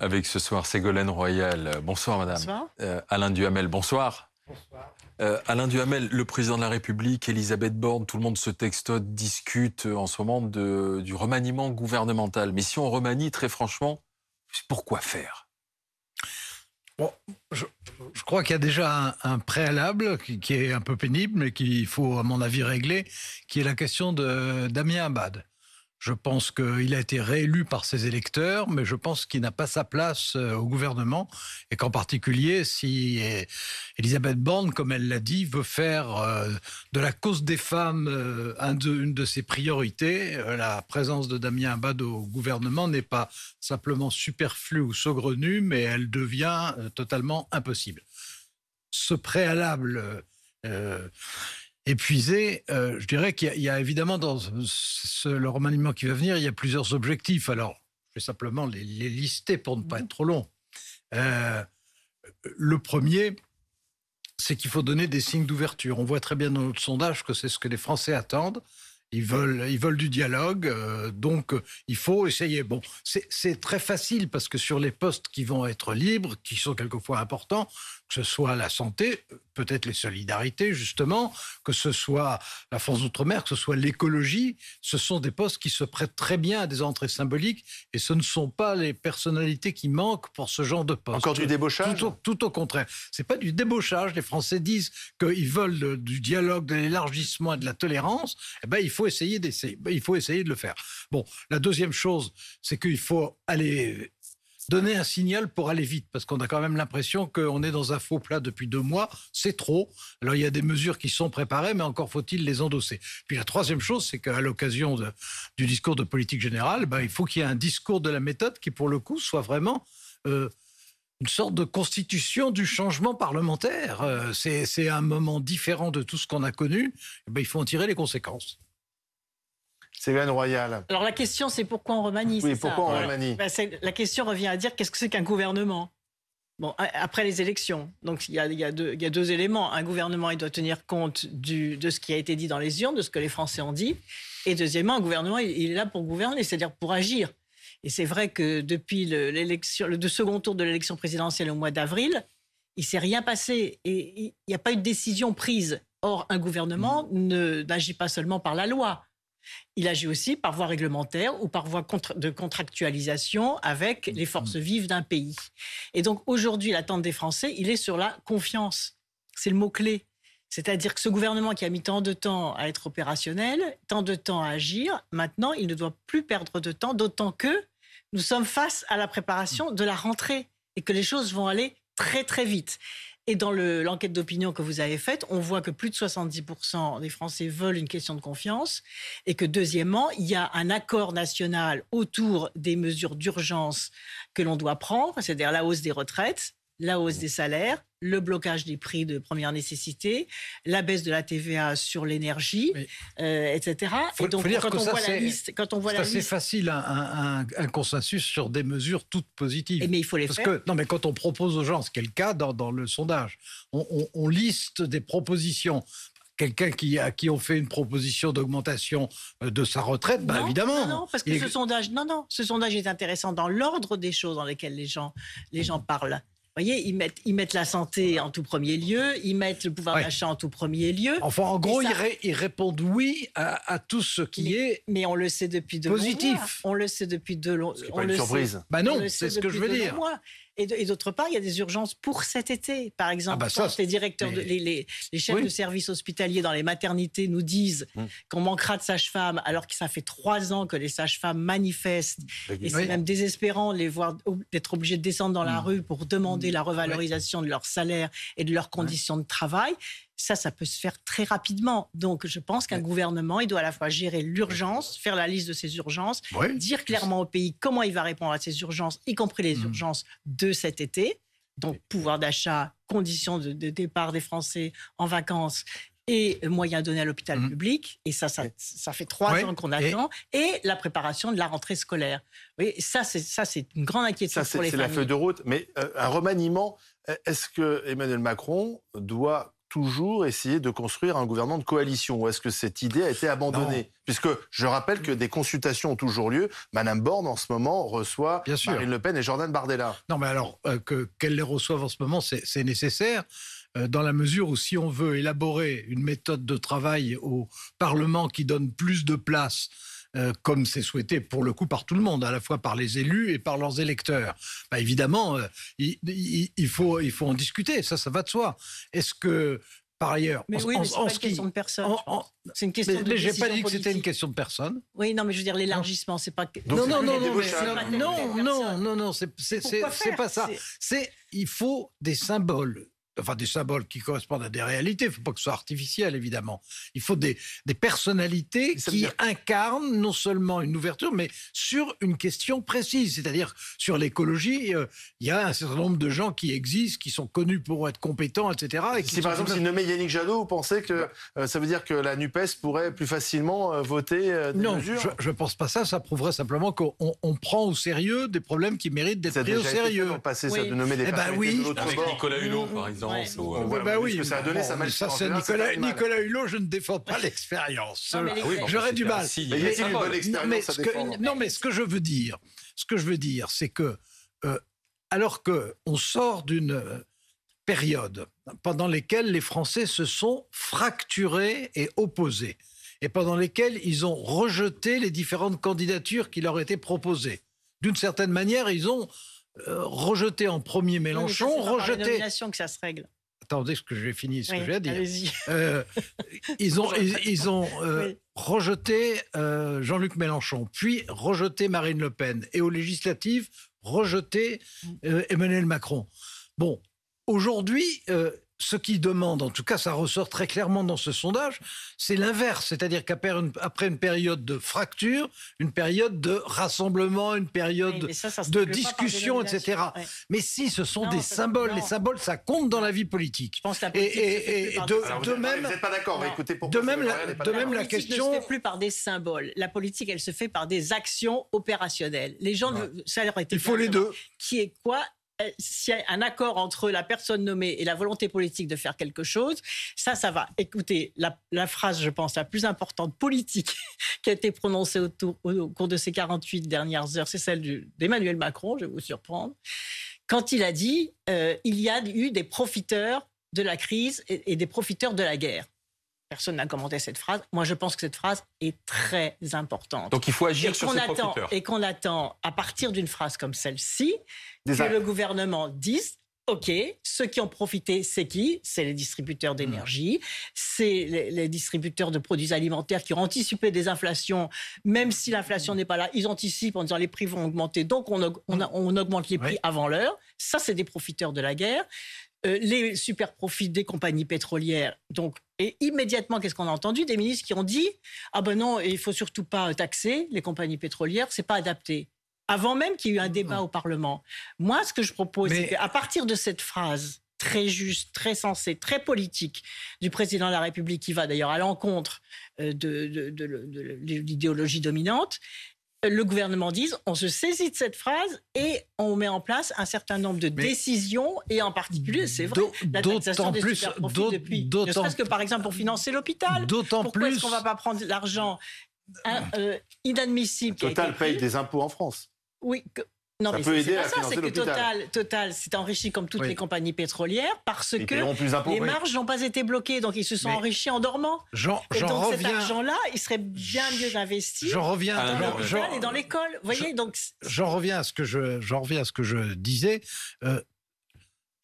avec ce soir Ségolène Royal. Bonsoir madame. Bonsoir. Euh, Alain Duhamel, bonsoir. Bonsoir. Euh, Alain Duhamel, le président de la République, Elisabeth Borne, tout le monde se textote, discute en ce moment de, du remaniement gouvernemental. Mais si on remanie, très franchement, pourquoi faire? Bon, je, je crois qu'il y a déjà un, un préalable qui, qui, est un peu pénible, mais qu'il faut, à mon avis, régler, qui est la question de Damien Abad. Je pense qu'il a été réélu par ses électeurs, mais je pense qu'il n'a pas sa place euh, au gouvernement et qu'en particulier, si Elisabeth Borne, comme elle l'a dit, veut faire euh, de la cause des femmes euh, une de ses priorités, la présence de Damien Abad au gouvernement n'est pas simplement superflue ou saugrenue, mais elle devient totalement impossible. Ce préalable épuisé, euh, je dirais qu'il y, a évidemment dans le remaniement qui va venir, il y a plusieurs objectifs. Alors, je vais simplement les, les lister pour ne pas être trop long. Euh, le premier, c'est qu'il faut donner des signes d'ouverture. On voit très bien dans notre sondage que c'est ce que les Français attendent. Ils veulent, ils veulent du dialogue, euh, donc il faut essayer. Bon, c'est très facile parce que sur les postes qui vont être libres, qui sont quelquefois importants, que ce soit la santé, peut-être les solidarités, justement, que ce soit la France d'outre-mer, que ce soit l'écologie, ce sont des postes qui se prêtent très bien à des entrées symboliques et ce ne sont pas les personnalités qui manquent pour ce genre de poste. Encore du débauchage tout au, tout au contraire. C'est pas du débauchage. Les Français disent qu'ils veulent du dialogue, de l'élargissement et de la tolérance. Eh ben, il faut essayer d'essayer. Il faut essayer de le faire. Bon, la deuxième chose, c'est qu'il faut aller donner un signal pour aller vite, parce qu'on a quand même l'impression qu'on est dans un faux plat depuis deux mois, c'est trop. Alors il y a des mesures qui sont préparées, mais encore faut-il les endosser. Puis la troisième chose, c'est qu'à l'occasion du discours de politique générale, ben, il faut qu'il y ait un discours de la méthode qui, pour le coup, soit vraiment... Euh, une sorte de constitution du changement parlementaire. Euh, c'est un moment différent de tout ce qu'on a connu. Ben, il faut en tirer les conséquences. Royal. Alors la question, c'est pourquoi on remanie Oui, pourquoi ça on ben, La question revient à dire qu'est-ce que c'est qu'un gouvernement? Bon, après les élections, donc il y, a, il, y a deux, il y, a, deux, éléments. Un gouvernement, il doit tenir compte du, de ce qui a été dit dans les urnes, de ce que les Français ont dit. Et deuxièmement, un gouvernement, il, il est là pour gouverner, c'est-à-dire pour agir. Et c'est vrai que depuis le, le, le second tour de l'élection présidentielle au mois d'avril, il s'est rien passé et il n'y a pas eu de décision prise. Or, un gouvernement mmh. n'agit pas seulement par la loi. Il agit aussi par voie réglementaire ou par voie de contractualisation avec les forces vives d'un pays. Et donc aujourd'hui, l'attente des Français, il est sur la confiance. C'est le mot-clé. C'est-à-dire que ce gouvernement qui a mis tant de temps à être opérationnel, tant de temps à agir, maintenant, il ne doit plus perdre de temps, d'autant que nous sommes face à la préparation de la rentrée et que les choses vont aller très très vite. Et dans l'enquête le, d'opinion que vous avez faite, on voit que plus de 70% des Français veulent une question de confiance et que deuxièmement, il y a un accord national autour des mesures d'urgence que l'on doit prendre, c'est-à-dire la hausse des retraites, la hausse des salaires, le blocage des prix de première nécessité, la baisse de la TVA sur l'énergie, oui. euh, etc. Faut, et donc, quand, que on ça, voit la liste, quand on voit la c'est facile un, un, un, consensus sur des mesures toutes positives. Et mais il faut les Parce faire. Que, non, mais quand on propose aux gens, ce qui est le cas dans, dans le sondage, on, on, on liste des propositions quelqu'un qui, à qui on fait une proposition d'augmentation de sa retraite, non, ben évidemment. Non, non, parce que ce sondage, non, non, ce sondage est intéressant dans l'ordre des choses dans lesquelles les gens, les gens parlent. Vous voyez, ils mettent, ils mettent la santé en tout premier lieu, ils mettent le pouvoir Ouais. d'achat en tout premier lieu. Enfin, en gros, ça- ils, ré- ils répondent oui à, à tout ce qui mais, est. mais on le sait depuis de positif. longs mois. On le sait depuis de longs. C'est pas une surprise. sait- Bah on non, c'est ce que je veux dire. Et d'autre part, il y a des urgences pour cet été. Par exemple, Ah bah ça, quand les directeurs, de, les, les, les chefs Oui. de services hospitaliers dans les maternités nous disent Hum. qu'on manquera de sages-femmes, alors que ça fait trois ans que les sages-femmes manifestent et c'est même désespérant de les voir d'être obligés de descendre dans la Mm. rue pour demander la revalorisation de leur salaire et de leurs conditions de travail. Ça, ça peut se faire très rapidement. Donc, je pense qu'un gouvernement, il doit à la fois gérer l'urgence, faire la liste de ses urgences, Oui. dire clairement au pays comment il va répondre à ces urgences, y compris les Mm. urgences de cet été. Donc, pouvoir d'achat, conditions de, de départ des Français en vacances et moyens donnés à l'hôpital Mm. public. Et ça, ça, ça fait trois ans qu'on attend. Et... la préparation de la rentrée scolaire. Oui, ça, c'est ça, c'est une grande inquiétude Ça, pour c'est les c'est la familles. feuille de route. Mais euh, un remaniement, est-ce que Emmanuel Macron doit toujours essayer de construire un gouvernement de coalition Ou est-ce que cette idée a été abandonnée? Puisque je rappelle que des consultations ont toujours lieu. Madame Borne, en ce moment, reçoit Marine Le Pen et Jordan Bardella. Non, mais alors, euh, qu'elle les reçoive en ce moment, c'est nécessaire euh, dans la mesure où si on veut élaborer une méthode de travail au Parlement qui donne plus de place euh, comme c'est souhaité pour le coup par tout le monde, à la fois par les élus et par leurs électeurs. Bah, évidemment, euh, il, il, il, faut, il faut en discuter, ça, ça va de soi. Est-ce que par ailleurs. Mais oui, mais c'est une question de personne. c'est une question mais, J'ai pas dit que c'était une question de personne. Oui, non, mais je veux dire l'élargissement, c'est pas. non, non, non, non, non, non, non, c'est pas ça. C'est il faut des symboles enfin des symboles qui correspondent à des réalités. Il ne faut pas que ce soit artificiel, évidemment. Il faut des, des personnalités qui incarnent non seulement une ouverture, mais sur une question précise. C'est-à-dire, sur l'écologie, euh, il y a un certain nombre de gens qui existent, qui sont connus pour être compétents, etc. Et si par exemple, s'il nommait Yannick Jadot, vous pensez que bah. euh, ça veut dire que la NUPES pourrait plus facilement euh, voter des non, mesures je ne pense pas ça. Ça prouverait simplement qu'on on prend au sérieux des problèmes qui méritent d'être pris au sérieux. Passé, ça, de nommer des eh ben oui. Avec Nicolas Hulot, par exemple. Euh, bah oui, ça a donné sa ça, c'est Nicolas, Nicolas Hulot, je ne défends pas l'expérience. J'aurais du mal. Non, mais ce que je veux dire, ce que je veux dire, c'est que euh, alors que on sort d'une euh, période pendant laquelle les Français se sont fracturés et opposés, et pendant lesquelles ils ont rejeté les différentes candidatures qui leur étaient proposées. D'une certaine manière, ils ont rejeté en premier Mélenchon, rejeté. que ça se règle attendez ce que je vais finir ce que je vais dire. Euh, ils ont, ils, ont euh, rejeté euh, Jean-Luc Mélenchon, puis rejeté Marine Le Pen, et aux législatives, rejeté mm. Emmanuel Macron. Bon, aujourd'hui, ce qui demande, en tout cas ça ressort très clairement dans ce sondage, c'est l'inverse. C'est-à-dire qu'après une, période de fracture, une période de rassemblement, une période de discussion, etc. Mais si ce sont des symboles, les symboles ça compte dans la vie politique. et, de, même, vous n'êtes pas d'accord. Écoutez, de même, la, de même la, question. Ne se fait plus par des symboles. La politique, elle se fait par des actions opérationnelles. Les gens, ça leur Il faut les deux. Qui est quoi s'il y a un accord entre la personne nommée et la volonté politique de faire quelque chose, ça, ça va. Écoutez, la, phrase, je pense, la plus importante politique qui a été prononcée au, cours de ces 48 dernières heures, c'est celle d'Emmanuel Macron, je vais vous surprendre, quand il a dit euh, il y a eu des profiteurs de la crise et des profiteurs de la guerre. Personne n'a commenté cette phrase. Moi, je pense que cette phrase est très importante. Donc, il faut agir sur ces attend, Et qu'on attend, à partir d'une phrase comme celle-ci, que le gouvernement dise OK, ceux qui ont profité, c'est qui? C'est les distributeurs mmh. d'énergie, c'est les, distributeurs de produits alimentaires qui ont anticipé des inflations, même si l'inflation mmh. n'est pas là, ils anticipent en disant les prix vont augmenter, donc on, mmh. augmente les prix avant l'heure. Ça, c'est des profiteurs de la guerre. Euh, les super profits des compagnies pétrolières. Donc, et immédiatement, qu'est-ce qu'on a entendu? Des ministres qui ont dit Ah ben non, il faut surtout pas taxer les compagnies pétrolières, c'est pas adapté. Avant même qu'il y ait eu un débat au Parlement. Moi, ce que je propose, c'est qu'à partir de cette phrase très juste, très sensée, très politique du président de la République, qui va d'ailleurs à l'encontre euh, de l'idéologie dominante, le gouvernement dise on se saisit de cette phrase et on met en place un certain nombre de décisions et en particulier, c'est vrai, la taxation des plus, depuis. Ne serait-ce que par exemple pour financer l'hôpital. D'autant plus. est-ce qu'on ne va pas prendre l'argent euh, inadmissible Total paye des impôts en France. Oui, non, ça mais peut aider à ça, c'est que Total, Total s'est enrichi comme toutes les compagnies pétrolières parce que les marges n'ont pas été bloquées, donc ils se sont enrichis en dormant. Jean, et donc reviens... cet argent-là, il serait bien mieux investi. J'en reviens dans l'hôpital et dans l'école. Voyez, donc j'en reviens à ce que je, j'en reviens à ce que je disais. Euh,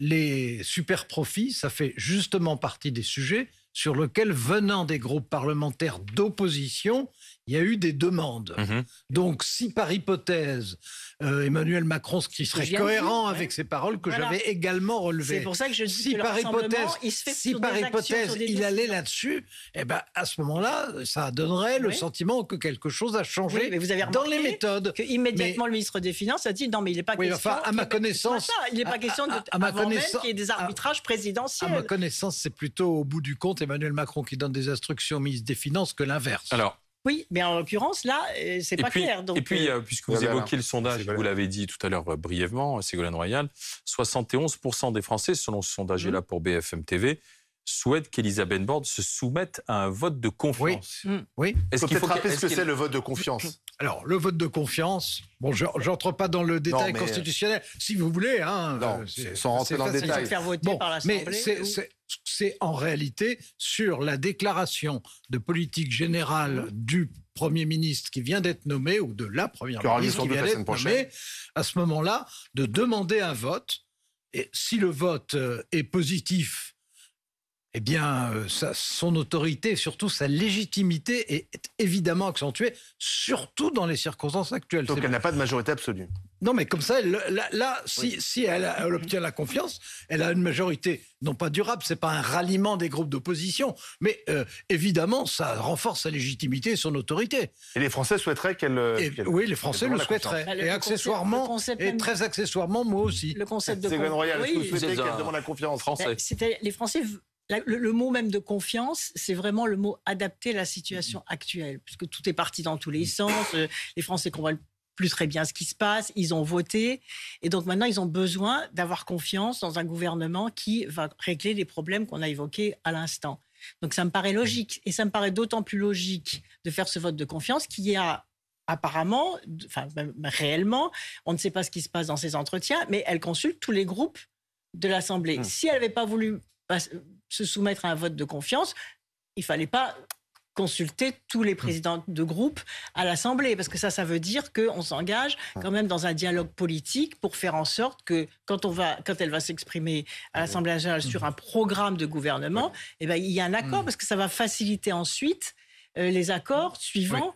les super profits, ça fait justement partie des sujets sur lesquels, venant des groupes parlementaires d'opposition, il y a eu des demandes. Mhm. Donc, si par hypothèse, euh, Emmanuel Macron, ce qui serait cohérent avec ces paroles que j'avais également relevées. C'est pour ça que je dis si que par hypothèse, il se fait si par hypothèse il allait là-dessus, eh ben à ce moment-là, ça donnerait le sentiment que quelque chose a changé mais vous avez dans les méthodes. Que immédiatement le ministre des Finances a dit non mais il n'est pas question. Enfin, à ma connaissance, il n'est pas question de à, ma avant même qu'il y ait des arbitrages présidentiels. À ma connaissance, c'est plutôt au bout du compte Emmanuel Macron qui donne des instructions au ministre des Finances que l'inverse. Alors, oui, mais en l'occurrence, là, euh, c'est pas clair. Donc, et puis, euh, euh, puisque vous évoquez le sondage, vous l'avez dit tout à l'heure brièvement, Ségolène Royal, 71% des Français, selon ce sondage là mmh. pour BFM TV, souhaite qu'Elisabeth Borne se soumette à un vote de confiance. Oui. Mm. oui. Est-ce qu'il faut rappeler ce que c'est le vote de confiance Alors, le vote de confiance, bon, je n'entre pas dans le détail constitutionnel, si vous voulez. Hein, non, euh, sans rentrer dans le détail. Faire voter par mais c'est en réalité sur la déclaration de politique générale du Premier ministre qui vient d'être nommé, ou de la Première ministre qui vient d'être nommée, à ce moment-là, de demander un vote. Et si le vote euh, est positif, eh bien, euh, son autorité, surtout sa légitimité, est, évidemment accentuée, surtout dans les circonstances actuelles. Donc elle n'a pas de majorité absolue. Non, mais comme ça, là, si, elle, obtient la confiance, elle a une majorité, non pas durable, c'est pas un ralliement des groupes d'opposition, mais euh, évidemment, ça renforce sa légitimité et son autorité. Et les Français souhaiteraient qu'elle. oui, les Français le souhaiteraient. et accessoirement, et très accessoirement, moi aussi. Le concept de. Royal, oui. est-ce que vous souhaitez qu'elle demande la confiance Français Les Français le, mot même de confiance, c'est vraiment le mot adapté à la situation actuelle, puisque tout est parti dans tous les sens. Euh, les Français comprennent plus très bien ce qui se passe, ils ont voté, et donc maintenant ils ont besoin d'avoir confiance dans un gouvernement qui va régler les problèmes qu'on a évoqués à l'instant. Donc ça me paraît logique, et ça me paraît d'autant plus logique de faire ce vote de confiance qu'il y a apparemment, enfin réellement, on ne sait pas ce qui se passe dans ces entretiens, mais elle consulte tous les groupes de l'Assemblée. Mmh. Si elle n'avait pas voulu se soumettre à un vote de confiance, il fallait pas consulter tous les présidents de groupe à l'Assemblée, parce que ça, ça veut dire qu'on s'engage quand même dans un dialogue politique pour faire en sorte que quand, on va, quand elle va s'exprimer à l'Assemblée nationale sur un programme de gouvernement, eh ben, il y a un accord, mm. parce que ça va faciliter ensuite euh, les accords suivants.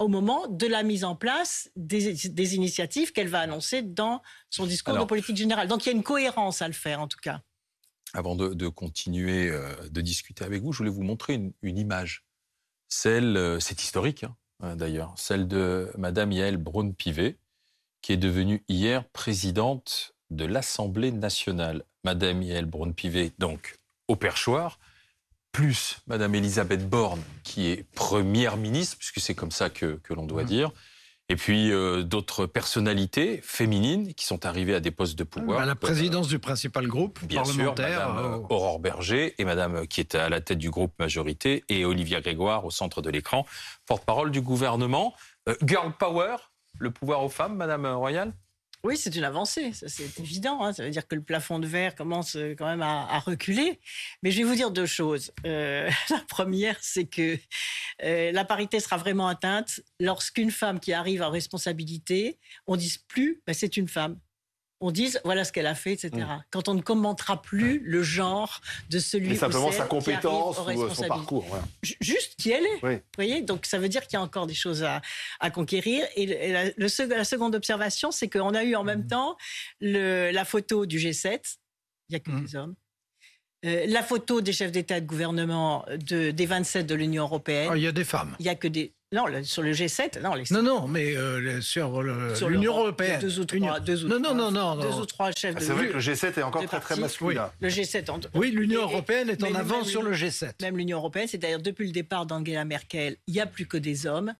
au moment de la mise en place des, initiatives qu'elle va annoncer dans son discours de politique générale. Donc il y a une cohérence à le faire, en tout cas. Avant de, continuer euh, de discuter avec vous, je voulais vous montrer une, image. Celle, euh, c'est historique hein, euh, d'ailleurs, celle de Madame Yael Braun-Pivet, qui est devenue hier présidente de l'Assemblée nationale. Madame Yael Braun-Pivet, donc au perchoir, plus Madame Elisabeth Borne, qui est première ministre, puisque c'est comme ça que, l'on doit mmh. dire, et puis euh, d'autres personnalités féminines qui sont arrivées à des postes de pouvoir. À la présidence du principal groupe bien parlementaire. Sûr, Madame euh, Aurore Berger et Madame qui est à la tête du groupe majorité et Olivia Grégoire au centre de l'écran, porte-parole du gouvernement. Euh, girl Power, le pouvoir aux femmes, Madame Royal? Oui, c'est une avancée, c'est évident. Hein. Ça veut dire que le plafond de verre commence euh, quand même à, reculer. Mais je vais vous dire deux choses. Euh, la première, c'est que euh, la parité sera vraiment atteinte lorsqu'une femme qui arrive en responsabilité, on ne dise plus bah, c'est une femme on dise voilà ce qu'elle a fait, etc. Mm. Quand on ne commentera plus le genre de celui Mais simplement sa compétence ou son parcours. Juste qui elle est. Vous voyez Donc ça veut dire qu'il y a encore des choses à, conquérir. Et, la, la, seconde observation, c'est qu'on a eu en même mm. temps la photo du G7. Il n'y a que mm. des hommes. Euh, la photo des chefs d'État et de gouvernement de, des 27 de l'Union européenne. Ah, il y a des femmes. Il n'y a que des. Non, sur le G7, non. Les... Non, non, mais euh, sur l'Union européenne. Deux ou trois, deux ou non, non, non, non, deux ou trois chefs ah, C'est vrai que le G7 est encore très, très masculin. Oui. Le G7. Oui, l'Union européenne est en avance sur le G7. Même l'Union européenne, c'est d'ailleurs depuis le départ d'Angela Merkel, il n'y a plus que des hommes.